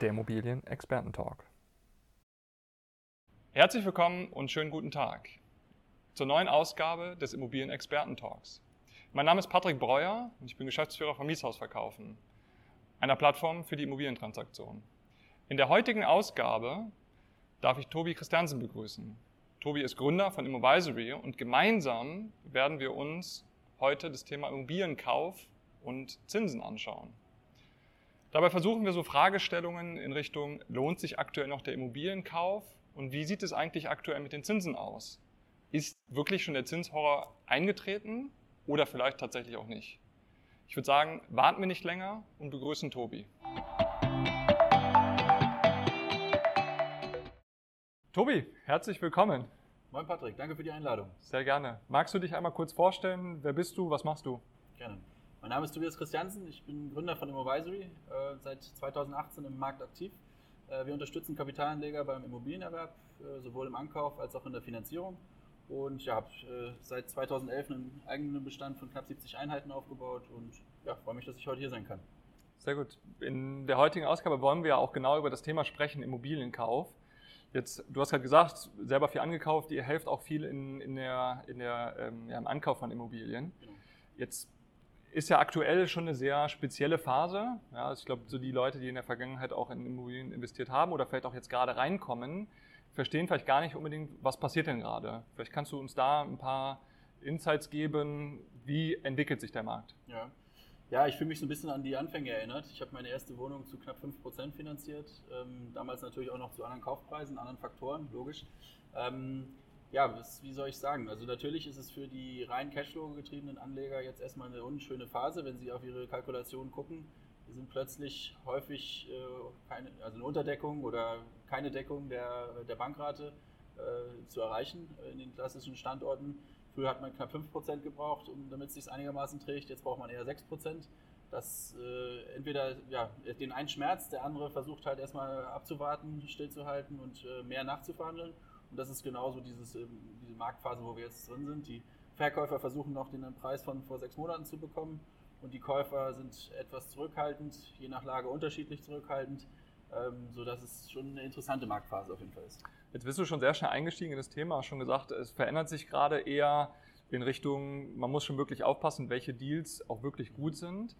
der Immobilien-Experten-Talk. Herzlich willkommen und schönen guten Tag zur neuen Ausgabe des Immobilien-Experten-Talks. Mein Name ist Patrick Breuer und ich bin Geschäftsführer von Mietshausverkaufen, einer Plattform für die Immobilientransaktion. In der heutigen Ausgabe darf ich Tobi Christiansen begrüßen. Tobi ist Gründer von Immovisory und gemeinsam werden wir uns heute das Thema Immobilienkauf und Zinsen anschauen. Dabei versuchen wir so Fragestellungen in Richtung, lohnt sich aktuell noch der Immobilienkauf und wie sieht es eigentlich aktuell mit den Zinsen aus? Ist wirklich schon der Zinshorror eingetreten oder vielleicht tatsächlich auch nicht? Ich würde sagen, warten wir nicht länger und begrüßen Tobi. Tobi, herzlich willkommen. Moin Patrick, danke für die Einladung. Sehr gerne. Magst du dich einmal kurz vorstellen? Wer bist du? Was machst du? Gerne. Mein Name ist Tobias Christiansen, ich bin Gründer von Immovisory, äh, seit 2018 im Markt aktiv. Äh, wir unterstützen Kapitalanleger beim Immobilienerwerb, äh, sowohl im Ankauf als auch in der Finanzierung. Und ja, habe seit 2011 einen eigenen Bestand von knapp 70 Einheiten aufgebaut und ja, freue mich, dass ich heute hier sein kann. Sehr gut. In der heutigen Ausgabe wollen wir ja auch genau über das Thema sprechen, Immobilienkauf. Jetzt, du hast gerade gesagt, selber viel angekauft, ihr helft auch viel in, in der, in der, ähm, ja, im Ankauf von Immobilien. Genau. Jetzt ist ja aktuell schon eine sehr spezielle Phase. Ja, ich glaube, so die Leute, die in der Vergangenheit auch in Immobilien investiert haben oder vielleicht auch jetzt gerade reinkommen, verstehen vielleicht gar nicht unbedingt, was passiert denn gerade. Vielleicht kannst du uns da ein paar Insights geben, wie entwickelt sich der Markt? Ja. Ja, ich fühle mich so ein bisschen an die Anfänge erinnert. Ich habe meine erste Wohnung zu knapp 5% finanziert. Ähm, damals natürlich auch noch zu anderen Kaufpreisen, anderen Faktoren, logisch. Ja, was, wie soll ich sagen? Also natürlich ist es für die rein Cashflow getriebenen Anleger jetzt erstmal eine unschöne Phase, wenn sie auf ihre Kalkulationen gucken. Die sind plötzlich häufig äh, keine, also eine Unterdeckung oder keine Deckung der, der Bankrate äh, zu erreichen in den klassischen Standorten. Früher hat man knapp 5% gebraucht, um, damit es sich einigermaßen trägt. Jetzt braucht man eher 6%. Das äh, entweder ja, den einen Schmerz, der andere versucht halt erstmal abzuwarten, stillzuhalten und äh, mehr nachzuverhandeln. Und das ist genauso dieses, ähm, diese Marktphase, wo wir jetzt drin sind. Die Verkäufer versuchen noch den Preis von vor sechs Monaten zu bekommen und die Käufer sind etwas zurückhaltend, je nach Lage unterschiedlich zurückhaltend, ähm, sodass es schon eine interessante Marktphase auf jeden Fall ist. Jetzt bist du schon sehr schnell eingestiegen in das Thema, hast schon gesagt, es verändert sich gerade eher in Richtung, man muss schon wirklich aufpassen, welche Deals auch wirklich gut sind.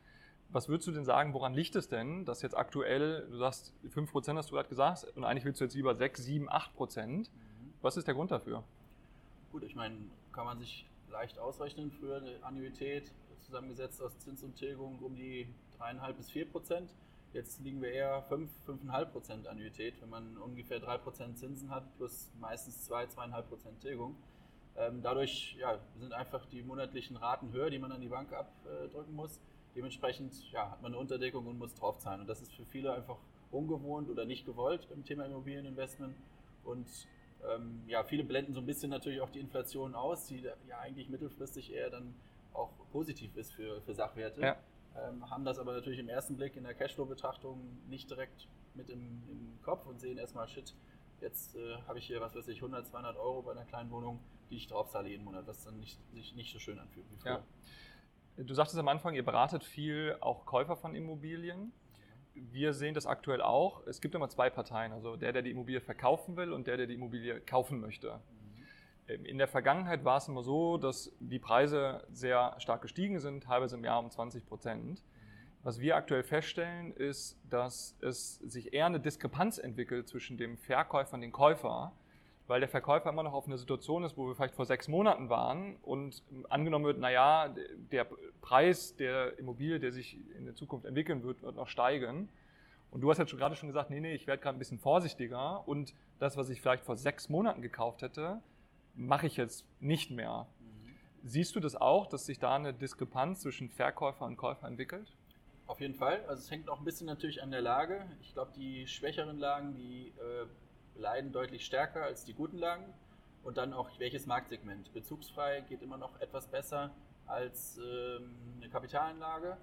Was würdest du denn sagen, woran liegt es denn, dass jetzt aktuell, du sagst 5% hast du gerade gesagt, und eigentlich willst du jetzt lieber 6, 7, 8%. Mhm. Was ist der Grund dafür? Gut, ich meine, kann man sich leicht ausrechnen. Früher eine Annuität zusammengesetzt aus Zins und Tilgung um die 3,5 bis 4% Jetzt liegen wir eher 5, 5,5 Prozent Annuität, wenn man ungefähr 3 Prozent Zinsen hat, plus meistens 2, 2,5 Prozent Tilgung. Ähm, dadurch ja, sind einfach die monatlichen Raten höher, die man an die Bank abdrücken muss. Dementsprechend ja, hat man eine Unterdeckung und muss draufzahlen. Und das ist für viele einfach ungewohnt oder nicht gewollt im Thema Immobilieninvestment. Und ähm, ja, viele blenden so ein bisschen natürlich auch die Inflation aus, die ja eigentlich mittelfristig eher dann auch positiv ist für, für Sachwerte. Ja ähm, haben das aber natürlich im ersten Blick in der Cashflow-Betrachtung nicht direkt mit im, im, Kopf und sehen erstmal, shit, jetzt äh, habe ich hier, was weiß ich, 100, 200 Euro bei einer kleinen Wohnung, die ich draufzahle jeden Monat, was dann nicht, sich nicht so schön anfühlt wie früher. Ja. Du sagtest am Anfang, ihr beratet viel auch Käufer von Immobilien. Wir sehen das aktuell auch. Es gibt immer zwei Parteien, also der, der die Immobilie verkaufen will und der, der die Immobilie kaufen möchte. Ähm, in der Vergangenheit war es immer so, dass die Preise sehr stark gestiegen sind, teilweise im Jahr um 20 Prozent. Was wir aktuell feststellen, ist, dass es sich eher eine Diskrepanz entwickelt zwischen dem Verkäufer und dem Käufer, weil der Verkäufer immer noch auf einer Situation ist, wo wir vielleicht vor sechs Monaten waren und angenommen wird, naja, der Preis der Immobilie, der sich in der Zukunft entwickeln wird, wird noch steigen. Und du hast jetzt schon gerade schon gesagt, nee, nee, ich werde gerade ein bisschen vorsichtiger und das, was ich vielleicht vor sechs Monaten gekauft hätte, mache ich jetzt nicht mehr. Mhm. Siehst du das auch, dass sich da eine Diskrepanz zwischen Verkäufer und Käufer entwickelt? Auf jeden Fall. Also es hängt auch ein bisschen natürlich an der Lage. Ich glaube, die schwächeren Lagen, die äh, leiden deutlich stärker als die guten Lagen. Und dann auch welches Marktsegment. Bezugsfrei geht immer noch etwas besser als ähm, eine Kapitalanlage.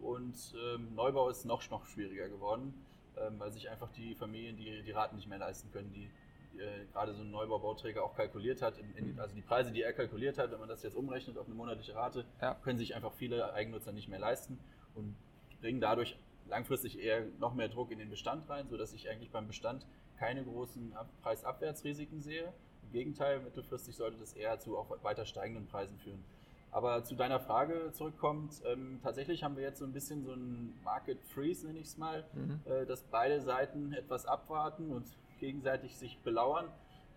Und ähm, Neubau ist noch, noch schwieriger geworden, ähm, weil sich einfach die Familien die, die Raten nicht mehr leisten können, die äh, gerade so ein Neubaubauträger auch kalkuliert hat. In, in, also die Preise, die er kalkuliert hat, wenn man das jetzt umrechnet auf eine monatliche Rate, ja. können sich einfach viele Eigennutzer nicht mehr leisten und bringen dadurch langfristig eher noch mehr Druck in den Bestand rein, sodass ich eigentlich beim Bestand keine großen Preisabwärtsrisiken sehe. Im Gegenteil, mittelfristig sollte das eher zu auch weiter steigenden Preisen führen. Aber zu deiner Frage zurückkommt, ähm, tatsächlich haben wir jetzt so ein bisschen so einen Market Freeze, nenne ich es mal, mhm. äh, dass beide Seiten etwas abwarten und gegenseitig sich belauern.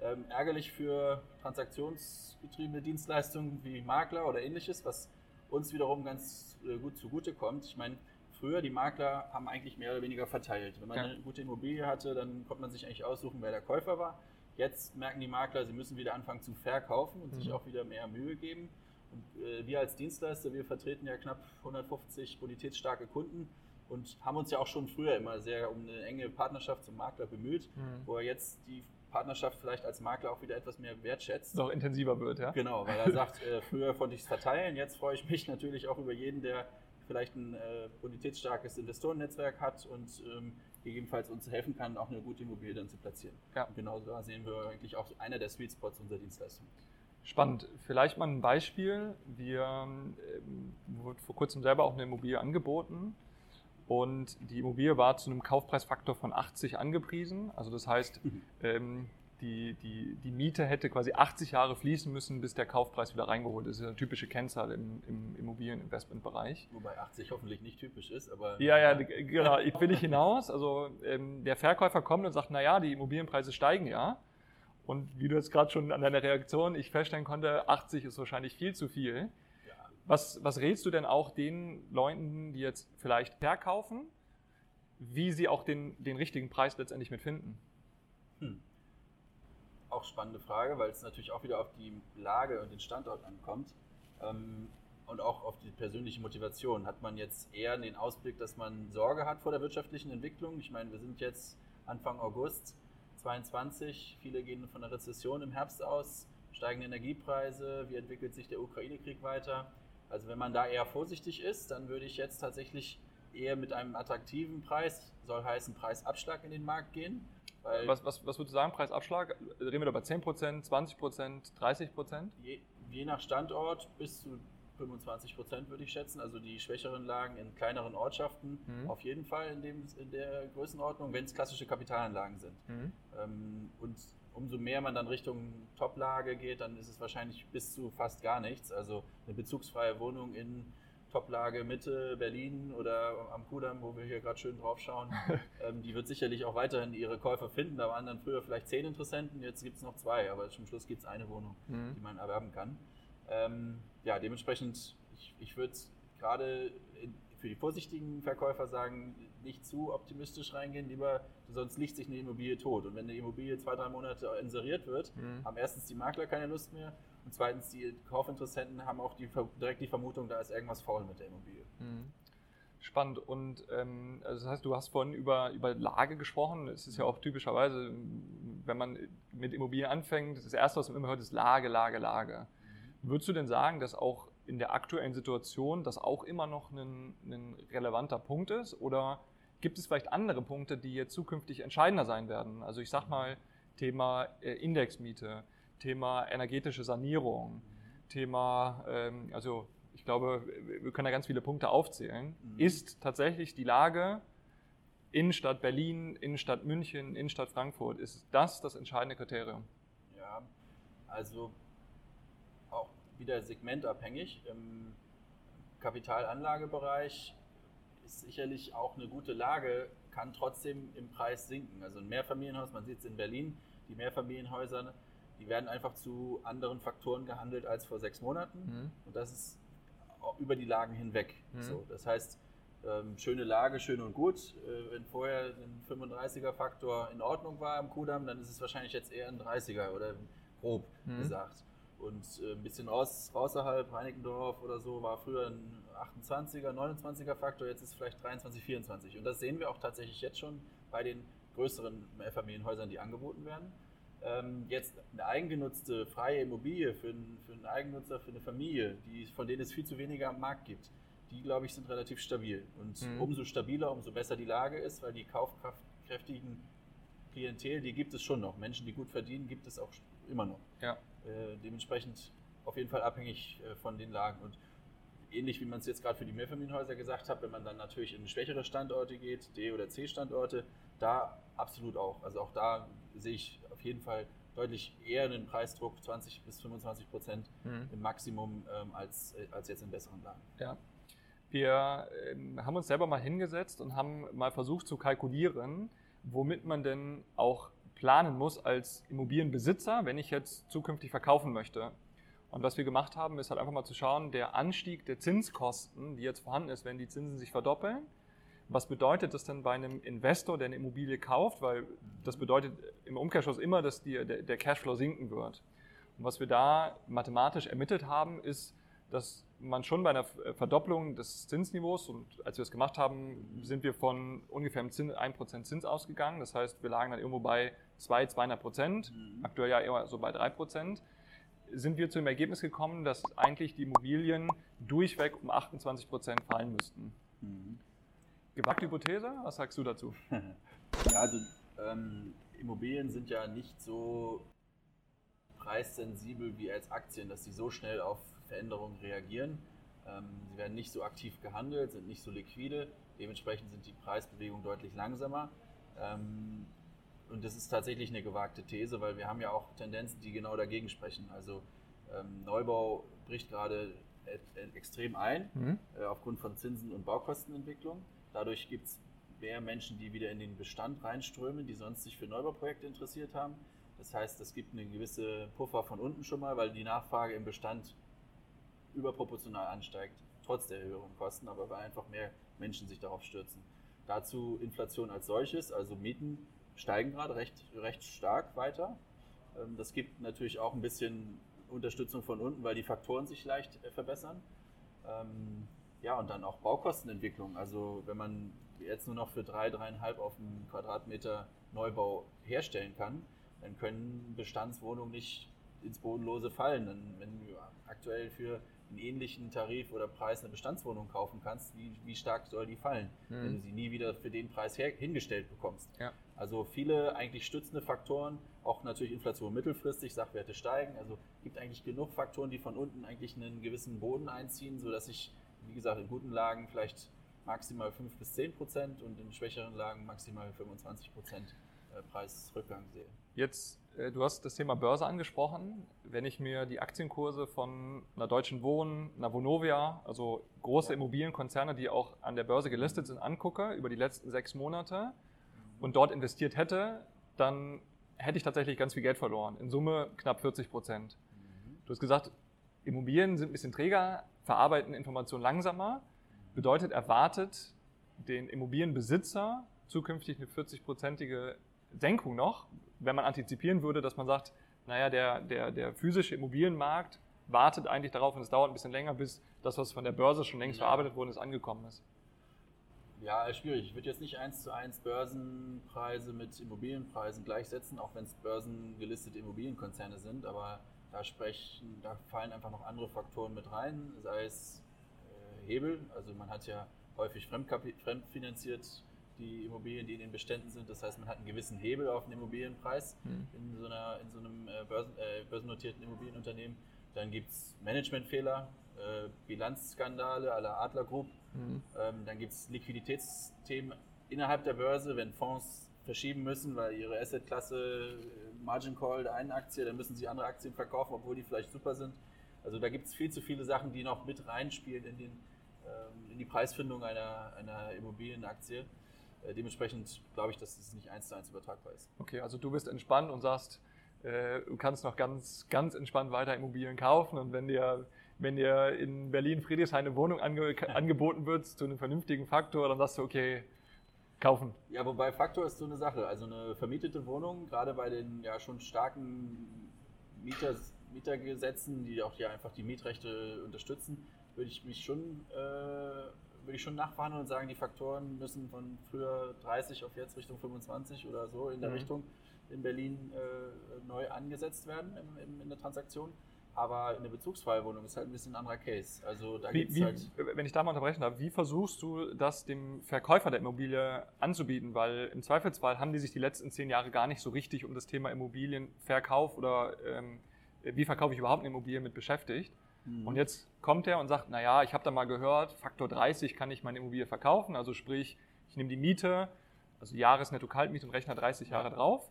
Ähm, ärgerlich für transaktionsgetriebene Dienstleistungen wie Makler oder ähnliches, was uns wiederum ganz äh, gut zugute kommt. Ich meine, früher die Makler haben eigentlich mehr oder weniger verteilt. Wenn man ja. eine gute Immobilie hatte, dann konnte man sich eigentlich aussuchen, wer der Käufer war. Jetzt merken die Makler, sie müssen wieder anfangen zu verkaufen und mhm. sich auch wieder mehr Mühe geben. Und äh, wir als Dienstleister, wir vertreten ja knapp 150 bonitätsstarke Kunden und haben uns ja auch schon früher immer sehr um eine enge Partnerschaft zum Makler bemüht, mhm. wo er jetzt die Partnerschaft vielleicht als Makler auch wieder etwas mehr wertschätzt. Noch intensiver wird, ja? Genau, weil er sagt, äh, früher konnte ich es verteilen, jetzt freue ich mich natürlich auch über jeden, der vielleicht ein äh, bonitätsstarkes Investorennetzwerk hat und ähm, gegebenenfalls uns helfen kann, auch eine gute Immobilie dann zu platzieren. Ja. Und genau da sehen wir eigentlich auch einer der Sweet Spots unserer Dienstleistung. Spannend. Vielleicht mal ein Beispiel. Wir ähm, wurden vor kurzem selber auch eine Immobilie angeboten und die Immobilie war zu einem Kaufpreisfaktor von 80 angepriesen. Also das heißt, mhm. ähm, die, die, die Miete hätte quasi 80 Jahre fließen müssen, bis der Kaufpreis wieder reingeholt ist. Das ist eine typische Kennzahl im, im Immobilieninvestmentbereich. Wobei 80 hoffentlich nicht typisch ist, aber. Ja, ja, genau. Ich will nicht hinaus. Also ähm, der Verkäufer kommt und sagt, naja, die Immobilienpreise steigen ja. Und wie du jetzt gerade schon an deiner Reaktion ich feststellen konnte, 80 ist wahrscheinlich viel zu viel. Ja. Was, was rätst du denn auch den Leuten, die jetzt vielleicht verkaufen, wie sie auch den, den richtigen Preis letztendlich mitfinden? Hm auch spannende Frage, weil es natürlich auch wieder auf die Lage und den Standort ankommt. Ähm, und auch auf die persönliche Motivation. Hat man jetzt eher den Ausblick, dass man Sorge hat vor der wirtschaftlichen Entwicklung? Ich meine, wir sind jetzt Anfang August 2022, viele gehen von der Rezession im Herbst aus, steigende Energiepreise, wie entwickelt sich der Ukraine-Krieg weiter? Also wenn man da eher vorsichtig ist, dann würde ich jetzt tatsächlich eher mit einem attraktiven Preis, soll heißen Preisabschlag in den Markt gehen was, was, was würdest du sagen, Preisabschlag? Reden wir da bei 10%, 20%, 30%? Je, je nach Standort bis zu 25% würde ich schätzen. Also die schwächeren Lagen in kleineren Ortschaften mhm. auf jeden Fall in, dem, in der Größenordnung, wenn es klassische Kapitalanlagen sind. Mhm. Ähm, und umso mehr man dann Richtung Toplage geht, dann ist es wahrscheinlich bis zu fast gar nichts. Also eine bezugsfreie Wohnung in Toplage Mitte Berlin oder am Kudamm, wo wir hier gerade schön drauf schauen, ähm, die wird sicherlich auch weiterhin ihre Käufer finden. Da waren dann früher vielleicht zehn Interessenten, jetzt gibt es noch zwei, aber zum Schluss gibt es eine Wohnung, mhm. die man erwerben kann. Ähm, ja, dementsprechend, ich, ich würde gerade für die vorsichtigen Verkäufer sagen, nicht zu optimistisch reingehen, lieber, sonst liegt sich eine Immobilie tot. Und wenn eine Immobilie zwei, drei Monate inseriert wird, mhm. haben erstens die Makler keine Lust mehr und zweitens, die Kaufinteressenten haben auch die, direkt die Vermutung, da ist irgendwas faul mit der Immobilie. Mhm. Spannend. Und ähm, also das heißt, du hast vorhin über, über Lage gesprochen. Es ist ja auch typischerweise, wenn man mit Immobilien anfängt, das erste, was man immer hört, ist Lage, Lage, Lage. Mhm. Würdest du denn sagen, dass auch in der aktuellen Situation das auch immer noch ein, ein relevanter Punkt ist? Oder gibt es vielleicht andere Punkte, die jetzt zukünftig entscheidender sein werden? Also ich sag mal, Thema äh, Indexmiete, Thema energetische Sanierung, Thema, ähm, also ich glaube, wir können da ganz viele Punkte aufzählen, mhm. ist tatsächlich die Lage Innenstadt Berlin, Innenstadt München, Innenstadt Frankfurt, ist das das entscheidende Kriterium? Ja, also auch wieder segmentabhängig. Im Kapitalanlagebereich ist sicherlich auch eine gute Lage, kann trotzdem im Preis sinken. Also ein Mehrfamilienhaus, man sieht es in Berlin, die Mehrfamilienhäuser die werden einfach zu anderen Faktoren gehandelt als vor sechs Monaten. Mhm. Und das ist über die Lagen hinweg. Mhm. So, das heißt, ähm, schöne Lage, schön und gut. Äh, wenn vorher ein 35er-Faktor in Ordnung war am Kudamm, dann ist es wahrscheinlich jetzt eher ein 30er oder grob mhm. gesagt. Und äh, ein bisschen raus, außerhalb, Reinickendorf oder so, war früher ein 28er, 29er Faktor, jetzt ist es vielleicht 23, 24. Und das sehen wir auch tatsächlich jetzt schon bei den größeren Mehrfamilienhäusern, die angeboten werden ähm, jetzt eine eigengenutzte freie Immobilie für einen, für einen Eigennutzer, für eine Familie, die, von denen es viel zu wenige am Markt gibt, die, glaube ich, sind relativ stabil. Und mhm. umso stabiler, umso besser die Lage ist, weil die kaufkraftkräftigen Klientel, die gibt es schon noch. Menschen, die gut verdienen, gibt es auch immer noch. Ja. Äh, dementsprechend auf jeden Fall abhängig äh, von den Lagen. Und ähnlich wie man es jetzt gerade für die Mehrfamilienhäuser gesagt hat, wenn man dann natürlich in schwächere Standorte geht, D- oder C-Standorte, da absolut auch. Also auch da sehe ich auf jeden Fall deutlich eher einen Preisdruck 20 bis 25 Prozent Mhm. im Maximum ähm, als, äh, als jetzt in besseren Lagen. Ja. Wir ähm, haben uns selber mal hingesetzt und haben mal versucht zu kalkulieren, womit man denn auch planen muss als Immobilienbesitzer, wenn ich jetzt zukünftig verkaufen möchte. Und was wir gemacht haben, ist halt einfach mal zu schauen, der Anstieg der Zinskosten, die jetzt vorhanden ist, wenn die Zinsen sich verdoppeln. Was bedeutet das denn bei einem Investor, der eine Immobilie kauft? Weil das bedeutet im Umkehrschluss immer, dass die, der, der Cashflow sinken wird. Und was wir da mathematisch ermittelt haben, ist, dass man schon bei einer Verdopplung des Zinsniveaus, und als wir das gemacht haben, sind wir von ungefähr einem Zins, 1% Zins ausgegangen. Das heißt, wir lagen dann irgendwo bei 2, 200 Prozent, Mhm. aktuell ja eher so bei 3 Prozent, sind wir zu dem Ergebnis gekommen, dass eigentlich die Immobilien durchweg um 28 Prozent fallen müssten. Mhm. Gewagte Hypothese? Was sagst du dazu? Ja, also ähm, Immobilien sind ja nicht so preissensibel wie als Aktien, dass sie so schnell auf Veränderungen reagieren. Ähm, sie werden nicht so aktiv gehandelt, sind nicht so liquide. Dementsprechend sind die Preisbewegungen deutlich langsamer. Ähm, und das ist tatsächlich eine gewagte These, weil wir haben ja auch Tendenzen, die genau dagegen sprechen. Also ähm, Neubau bricht gerade extrem ein Mhm. äh, aufgrund von Zinsen- und Baukostenentwicklung. Dadurch gibt es mehr Menschen, die wieder in den Bestand reinströmen, die sonst sich für Neubauprojekte interessiert haben. Das heißt, es gibt eine gewisse Puffer von unten schon mal, weil die Nachfrage im Bestand überproportional ansteigt, trotz der höheren Kosten, aber weil einfach mehr Menschen sich darauf stürzen. Dazu Inflation als solches, also Mieten steigen gerade recht, recht stark weiter. Ähm, Das gibt natürlich auch ein bisschen Unterstützung von unten, weil die Faktoren sich leicht äh, verbessern. Ja, und dann auch Baukostenentwicklung. Also wenn man jetzt nur noch für drei, dreieinhalb auf einen Quadratmeter Neubau herstellen kann, dann können Bestandswohnungen nicht ins Bodenlose fallen. Denn wenn du aktuell für einen ähnlichen Tarif oder Preis eine Bestandswohnung kaufen kannst, wie, wie stark soll die fallen, Mhm. wenn du sie nie wieder für den Preis her, hingestellt bekommst? Ja. Also viele eigentlich stützende Faktoren, auch natürlich Inflation mittelfristig, Sachwerte steigen. Also gibt eigentlich genug Faktoren, die von unten eigentlich einen gewissen Boden einziehen, sodass ich, wie gesagt, in guten Lagen vielleicht maximal 5 bis 10 Prozent und in schwächeren Lagen maximal 25 Prozent äh, Preisrückgang sehe. Jetzt, äh, du hast das Thema Börse angesprochen. Wenn ich mir die Aktienkurse von einer Deutschen Wohnen, einer Vonovia, also große Ja. Immobilienkonzerne, die auch an der Börse gelistet sind, angucke über die letzten sechs Monate und dort investiert hätte, dann hätte ich tatsächlich ganz viel Geld verloren. In Summe knapp 40 Prozent. Du hast gesagt, Immobilien sind ein bisschen träger, verarbeiten Informationen langsamer. Bedeutet, erwartet den Immobilienbesitzer zukünftig eine 40-prozentige Senkung noch, wenn man antizipieren würde, dass man sagt, naja, der, der, der physische Immobilienmarkt wartet eigentlich darauf und es dauert ein bisschen länger, bis das, was von der Börse schon längst Ja. verarbeitet wurde, ist, angekommen ist. Ja, schwierig. Ich würde jetzt nicht eins zu eins Börsenpreise mit Immobilienpreisen gleichsetzen, auch wenn es börsengelistete Immobilienkonzerne sind, aber da sprechen, da fallen einfach noch andere Faktoren mit rein, sei es äh, Hebel, also man hat ja häufig Fremdkapi fremdfinanziert die Immobilien, die in den Beständen sind. Das heißt, man hat einen gewissen Hebel auf den Immobilienpreis Hm. in so, einer, in so einem äh, Börsen, äh, börsennotierten Immobilienunternehmen. Dann gibt es Managementfehler, äh, Bilanzskandale la Adler Group. Mhm. Ähm, dann gibt es Liquiditätsthemen innerhalb der Börse, wenn Fonds verschieben müssen, weil ihre Assetklasse äh, Margin Call der einen Aktie, dann müssen sie andere Aktien verkaufen, obwohl die vielleicht super sind. Also da gibt es viel zu viele Sachen, die noch mit reinspielen in, den, ähm, in die Preisfindung einer, einer Immobilienaktie. Äh, dementsprechend glaube ich, dass es nicht eins zu eins übertragbar ist. Okay, also du bist entspannt und sagst, äh, du kannst noch ganz, ganz entspannt weiter Immobilien kaufen und wenn dir, wenn dir in Berlin Friedrichshain eine Wohnung ange angeboten wird zu einem vernünftigen Faktor, dann sagst du, okay, kaufen. Ja, wobei Faktor ist so eine Sache. Also eine vermietete Wohnung, gerade bei den ja schon starken Mieter, Mietergesetzen, die auch hier einfach die Mietrechte unterstützen, würde ich mich schon, äh, würde ich schon nachverhandeln und sagen, die Faktoren müssen von früher 30 auf jetzt Richtung 25 oder so in der Mhm. Richtung in Berlin äh, neu angesetzt werden im, im, in der Transaktion. Aber eine Bezugsfreie-Wohnung ist halt ein bisschen ein anderer Case. Also da Wie, wie, halt. wenn ich da mal unterbrechen darf, wie versuchst du das dem Verkäufer der Immobilie anzubieten? Weil im Zweifelsfall haben die sich die letzten zehn Jahre gar nicht so richtig um das Thema Immobilienverkauf oder ähm, wie verkaufe ich überhaupt eine Immobilie mit beschäftigt. Mhm. Und jetzt kommt er und sagt, naja, ich habe da mal gehört, Faktor 30 kann ich meine Immobilie verkaufen. Also sprich, ich nehme die Miete, also Jahresnetto-Kaltmiete und rechne 30 Jahre drauf.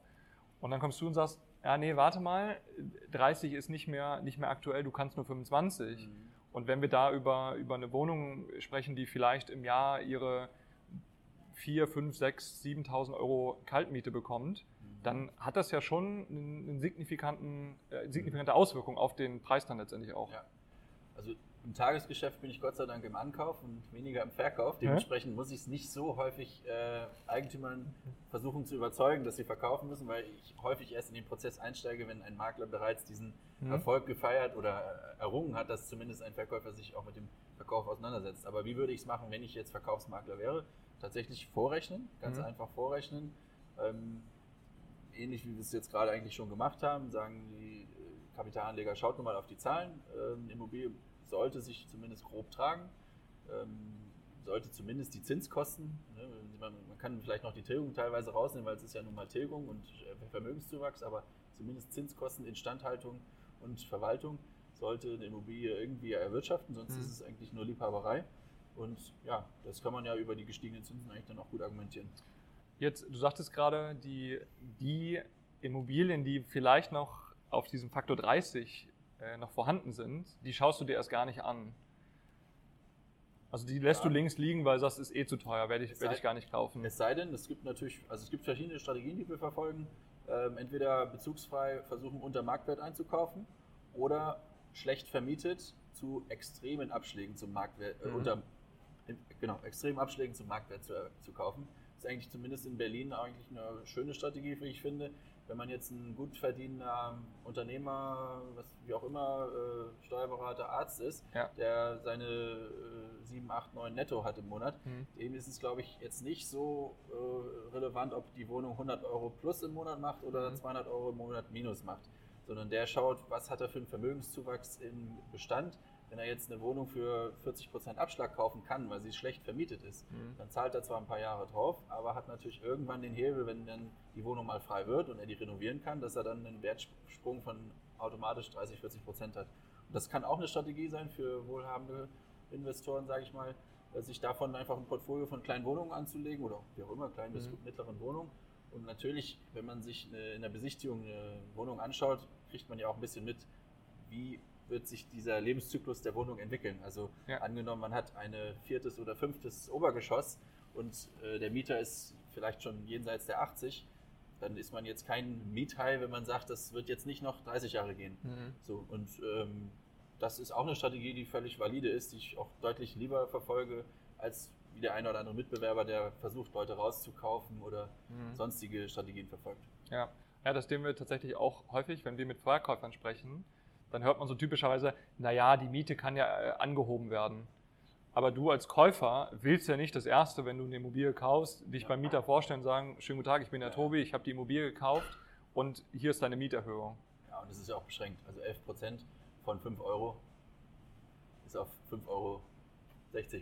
Und dann kommst du und sagst, ja, nee, warte mal, 30 ist nicht mehr, nicht mehr aktuell, du kannst nur 25. Mhm. Und wenn wir da über, über eine Wohnung sprechen, die vielleicht im Jahr ihre 4, 5, 6, 7.000 Euro Kaltmiete bekommt, mhm. dann hat das ja schon eine signifikanten, äh, signifikante Auswirkung auf den Preis dann letztendlich auch. Ja. Also im Tagesgeschäft bin ich Gott sei Dank im Ankauf und weniger im Verkauf. Dementsprechend muss ich es nicht so häufig äh, Eigentümern versuchen zu überzeugen, dass sie verkaufen müssen, weil ich häufig erst in den Prozess einsteige, wenn ein Makler bereits diesen mhm. Erfolg gefeiert oder errungen hat, dass zumindest ein Verkäufer sich auch mit dem Verkauf auseinandersetzt. Aber wie würde ich es machen, wenn ich jetzt Verkaufsmakler wäre? Tatsächlich vorrechnen, ganz mhm. einfach vorrechnen. Ähm, ähnlich wie wir es jetzt gerade eigentlich schon gemacht haben, sagen die äh, Kapitalanleger, schaut nur mal auf die Zahlen. Ähm, Immobilie sollte sich zumindest grob tragen, ähm, sollte zumindest die Zinskosten, ne, man, man, kann vielleicht noch die Tilgung teilweise rausnehmen, weil es ist ja nun mal Tilgung und äh, Vermögenszuwachs, aber zumindest Zinskosten, Instandhaltung und Verwaltung sollte eine Immobilie irgendwie erwirtschaften, sonst mhm. ist es eigentlich nur Liebhaberei. Und ja, das kann man ja über die gestiegenen Zinsen eigentlich dann auch gut argumentieren. Jetzt, du sagtest gerade, die, die Immobilien, die vielleicht noch auf diesem Faktor 30 äh, noch vorhanden sind, die schaust du dir erst gar nicht an. Also die lässt ja. du links liegen, weil du sagst, ist eh zu teuer, werde ich, werd ich gar nicht kaufen. Es sei denn, es gibt natürlich, also es gibt verschiedene Strategien, die wir verfolgen. Ähm, entweder bezugsfrei versuchen, unter Marktwert einzukaufen oder schlecht vermietet zu extremen Abschlägen zum Marktwert, äh, mhm. unter, genau, extremen Abschlägen zum Marktwert zu, äh, zu kaufen. Ist eigentlich zumindest in Berlin eigentlich eine schöne Strategie, wie ich finde wenn man jetzt ein gut verdienender Unternehmer, was, wie auch immer, äh, Steuerberater, Arzt ist, ja. der seine äh, 7, 8, 9 netto hat im Monat, mhm. dem ist es, glaube ich, jetzt nicht so äh, relevant, ob die Wohnung 100 Euro plus im Monat macht oder mhm. 200 Euro im Monat minus macht, sondern der schaut, was hat er für einen Vermögenszuwachs im Bestand, wenn er jetzt eine Wohnung für 40% Abschlag kaufen kann, weil sie schlecht vermietet ist, mhm. dann zahlt er zwar ein paar Jahre drauf, aber hat natürlich irgendwann den Hebel, wenn dann die Wohnung mal frei wird und er die renovieren kann, dass er dann einen Wertsprung von automatisch 30, 40% hat. Und das kann auch eine Strategie sein für wohlhabende Investoren, sage ich mal, sich davon einfach ein Portfolio von kleinen Wohnungen anzulegen oder wie auch immer, kleinen mhm. bis mittleren Wohnungen. Und natürlich, wenn man sich in der Besichtigung eine Wohnung anschaut, kriegt man ja auch ein bisschen mit, wie wird sich dieser Lebenszyklus der Wohnung entwickeln. Also ja. angenommen, man hat ein viertes oder fünftes Obergeschoss und äh, der Mieter ist vielleicht schon jenseits der 80, dann ist man jetzt kein Miethai, wenn man sagt, das wird jetzt nicht noch 30 Jahre gehen. Mhm. So, und ähm, das ist auch eine Strategie, die völlig valide ist, die ich auch deutlich lieber verfolge, als wie der eine oder andere Mitbewerber, der versucht, Leute rauszukaufen oder mhm. sonstige Strategien verfolgt. Ja. ja, das sehen wir tatsächlich auch häufig, wenn wir mit Verkäufern sprechen dann hört man so typischerweise, naja, die Miete kann ja äh, angehoben werden. Aber du als Käufer willst ja nicht das Erste, wenn du eine Immobilie kaufst, dich beim Mieter vorstellen und sagen, schönen guten Tag, ich bin der Tobi, ich habe die Immobilie gekauft und hier ist deine Mieterhöhung. Ja, und das ist ja auch beschränkt. Also 11 Prozent von 5 Euro ist auf 5,60 Euro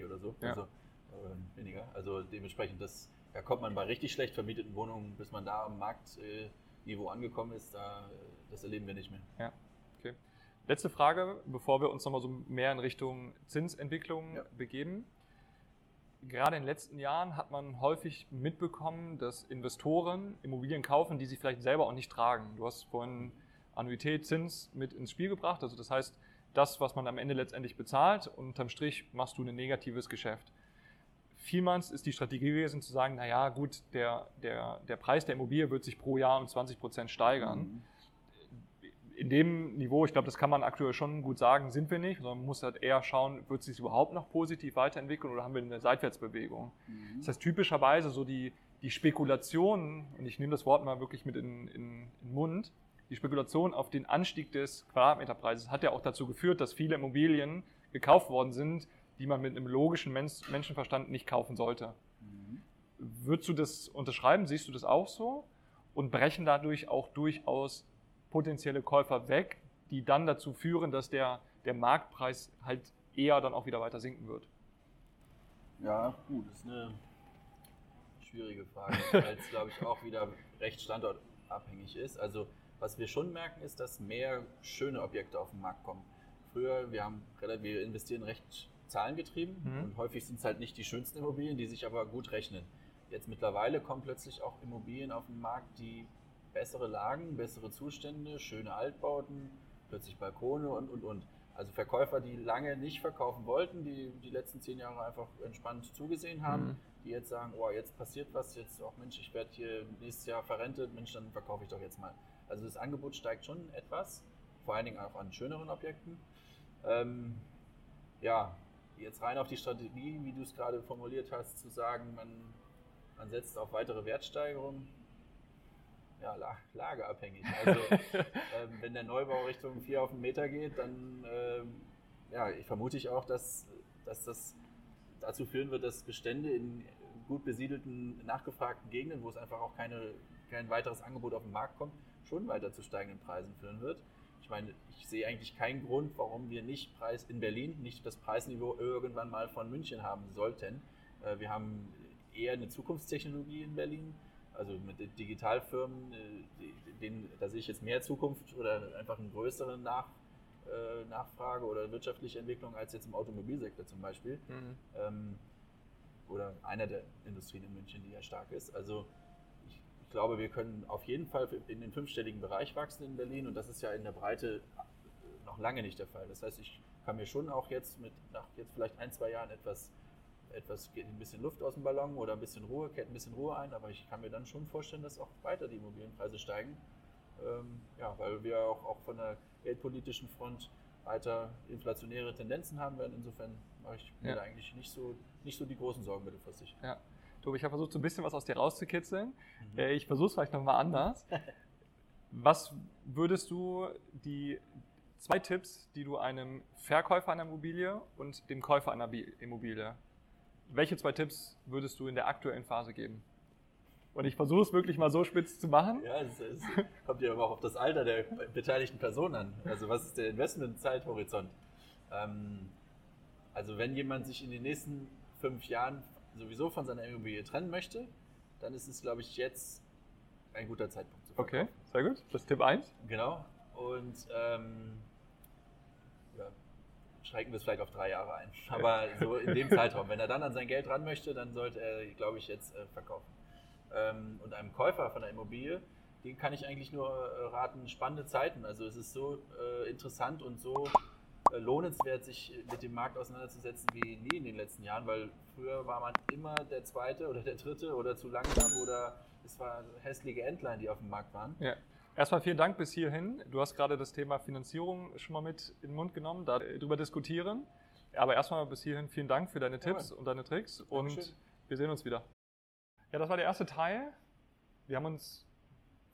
oder so. Ja. Also äh, weniger. Also dementsprechend, das, da kommt man bei richtig schlecht vermieteten Wohnungen, bis man da am Marktniveau äh, angekommen ist, da, das erleben wir nicht mehr. Ja. Letzte Frage, bevor wir uns nochmal so mehr in Richtung Zinsentwicklung ja. begeben. Gerade in den letzten Jahren hat man häufig mitbekommen, dass Investoren Immobilien kaufen, die sie vielleicht selber auch nicht tragen. Du hast vorhin Annuität, Zins mit ins Spiel gebracht. Also das heißt, das, was man am Ende letztendlich bezahlt, unterm Strich machst du ein negatives Geschäft. Vielmals ist die Strategie gewesen zu sagen, naja gut, der, der, der Preis der Immobilie wird sich pro Jahr um 20 Prozent steigern. Mhm in dem Niveau, ich glaube, das kann man aktuell schon gut sagen, sind wir nicht, sondern man muss halt eher schauen, wird es sich überhaupt noch positiv weiterentwickeln oder haben wir eine Seitwärtsbewegung. Mhm. Das heißt, typischerweise so die, die Spekulation, und ich nehme das Wort mal wirklich mit in, in, in den Mund, die Spekulation auf den Anstieg des Quadratmeterpreises hat ja auch dazu geführt, dass viele Immobilien gekauft worden sind, die man mit einem logischen Menschenverstand nicht kaufen sollte. Mhm. Würdest du das unterschreiben? Siehst du das auch so? Und brechen dadurch auch durchaus potenzielle Käufer weg, die dann dazu führen, dass der, der Marktpreis halt eher dann auch wieder weiter sinken wird? Ja, gut, das ist eine schwierige Frage, weil es, glaube ich, auch wieder recht standortabhängig ist. Also, was wir schon merken, ist, dass mehr schöne Objekte auf den Markt kommen. früher, wir, haben, wir investieren recht zahlengetrieben mhm. und häufig sind es halt nicht die schönsten Immobilien, die sich aber gut rechnen. Jetzt mittlerweile kommen plötzlich auch Immobilien auf den Markt, die bessere Lagen, bessere Zustände, schöne Altbauten, plötzlich Balkone und, und, und. Also Verkäufer, die lange nicht verkaufen wollten, die die letzten zehn Jahre einfach entspannt zugesehen haben, mhm. die jetzt sagen, oh, jetzt passiert was, jetzt auch Mensch, ich werde hier nächstes Jahr verrentet, Mensch, dann verkaufe ich doch jetzt mal. Also das Angebot steigt schon etwas, vor allen Dingen auch an schöneren Objekten. Ähm, ja, jetzt rein auf die Strategie, wie du es gerade formuliert hast, zu sagen, man, man setzt auf weitere Wertsteigerung, ja, lageabhängig. Also ähm, wenn der Neubau Richtung 4 auf den Meter geht, dann ähm, ja, ich vermute ich auch, dass, dass das dazu führen wird, dass Bestände in gut besiedelten, nachgefragten Gegenden, wo es einfach auch keine, kein weiteres Angebot auf den Markt kommt, schon weiter zu steigenden Preisen führen wird. Ich meine, ich sehe eigentlich keinen Grund, warum wir nicht Preis in Berlin, nicht das Preisniveau irgendwann mal von München haben sollten. Äh, wir haben eher eine Zukunftstechnologie in Berlin also mit Digitalfirmen, äh, denen, da sehe ich jetzt mehr Zukunft oder einfach eine größere Nach, äh, Nachfrage oder wirtschaftliche Entwicklung als jetzt im Automobilsektor zum Beispiel. Mhm. Ähm, oder einer der Industrien in München, die ja stark ist. Also ich, ich, glaube, wir können auf jeden Fall in den fünfstelligen Bereich wachsen in Berlin und das ist ja in der Breite noch lange nicht der Fall. Das heißt, ich kann mir schon auch jetzt mit nach jetzt vielleicht ein, zwei Jahren etwas etwas geht ein bisschen Luft aus dem Ballon oder ein bisschen Ruhe, kehrt ein bisschen Ruhe ein, aber ich kann mir dann schon vorstellen, dass auch weiter die Immobilienpreise steigen. Ähm, ja, weil wir auch, auch von der geldpolitischen Front weiter inflationäre Tendenzen haben werden. Insofern mache ich mir ja. da eigentlich nicht so, nicht so die großen Sorgen mittelfristig. Ja. Tobi, ich habe versucht, so ein bisschen was aus dir rauszukitzeln. Mhm. Äh, ich versuche es vielleicht nochmal anders. was würdest du die zwei Tipps, die du einem Verkäufer einer Immobilie und dem Käufer einer Immobilie welche zwei Tipps würdest du in der aktuellen Phase geben? Und ich versuche es wirklich mal so spitz zu machen. Ja, es, es kommt ja aber auch auf das Alter der beteiligten Person an. Also was ist der Investmentzeithorizont? Ähm, also wenn jemand sich in den nächsten fünf Jahren sowieso von seiner Immobilie trennen möchte, dann ist es, glaube ich, jetzt ein guter Zeitpunkt zu verkaufen. Okay, sehr gut. Das ist Tipp 1. Genau. Und ähm, schränken wir es vielleicht auf drei Jahre ein. Aber so in dem Zeitraum. Wenn er dann an sein Geld ran möchte, dann sollte er, glaube ich, jetzt äh, verkaufen. Ähm, und einem Käufer von der Immobilie, den kann ich eigentlich nur äh, raten, spannende Zeiten. Also es ist so äh, interessant und so äh, lohnenswert, sich mit dem Markt auseinanderzusetzen wie nie in den letzten Jahren, weil früher war man immer der Zweite oder der Dritte oder zu langsam oder es war hässliche Endline, die auf dem Markt waren. Ja. Erstmal vielen Dank bis hierhin. Du hast gerade das Thema Finanzierung schon mal mit in den Mund genommen, darüber diskutieren. Aber erstmal bis hierhin vielen Dank für deine Tipps ja. und deine Tricks und Dankeschön. wir sehen uns wieder. Ja, das war der erste Teil. Wir haben uns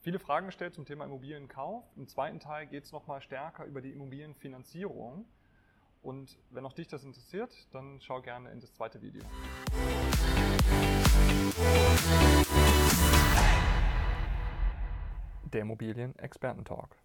viele Fragen gestellt zum Thema Immobilienkauf. Im zweiten Teil geht es nochmal stärker über die Immobilienfinanzierung. Und wenn auch dich das interessiert, dann schau gerne in das zweite Video. Der Immobilien-Experten-Talk.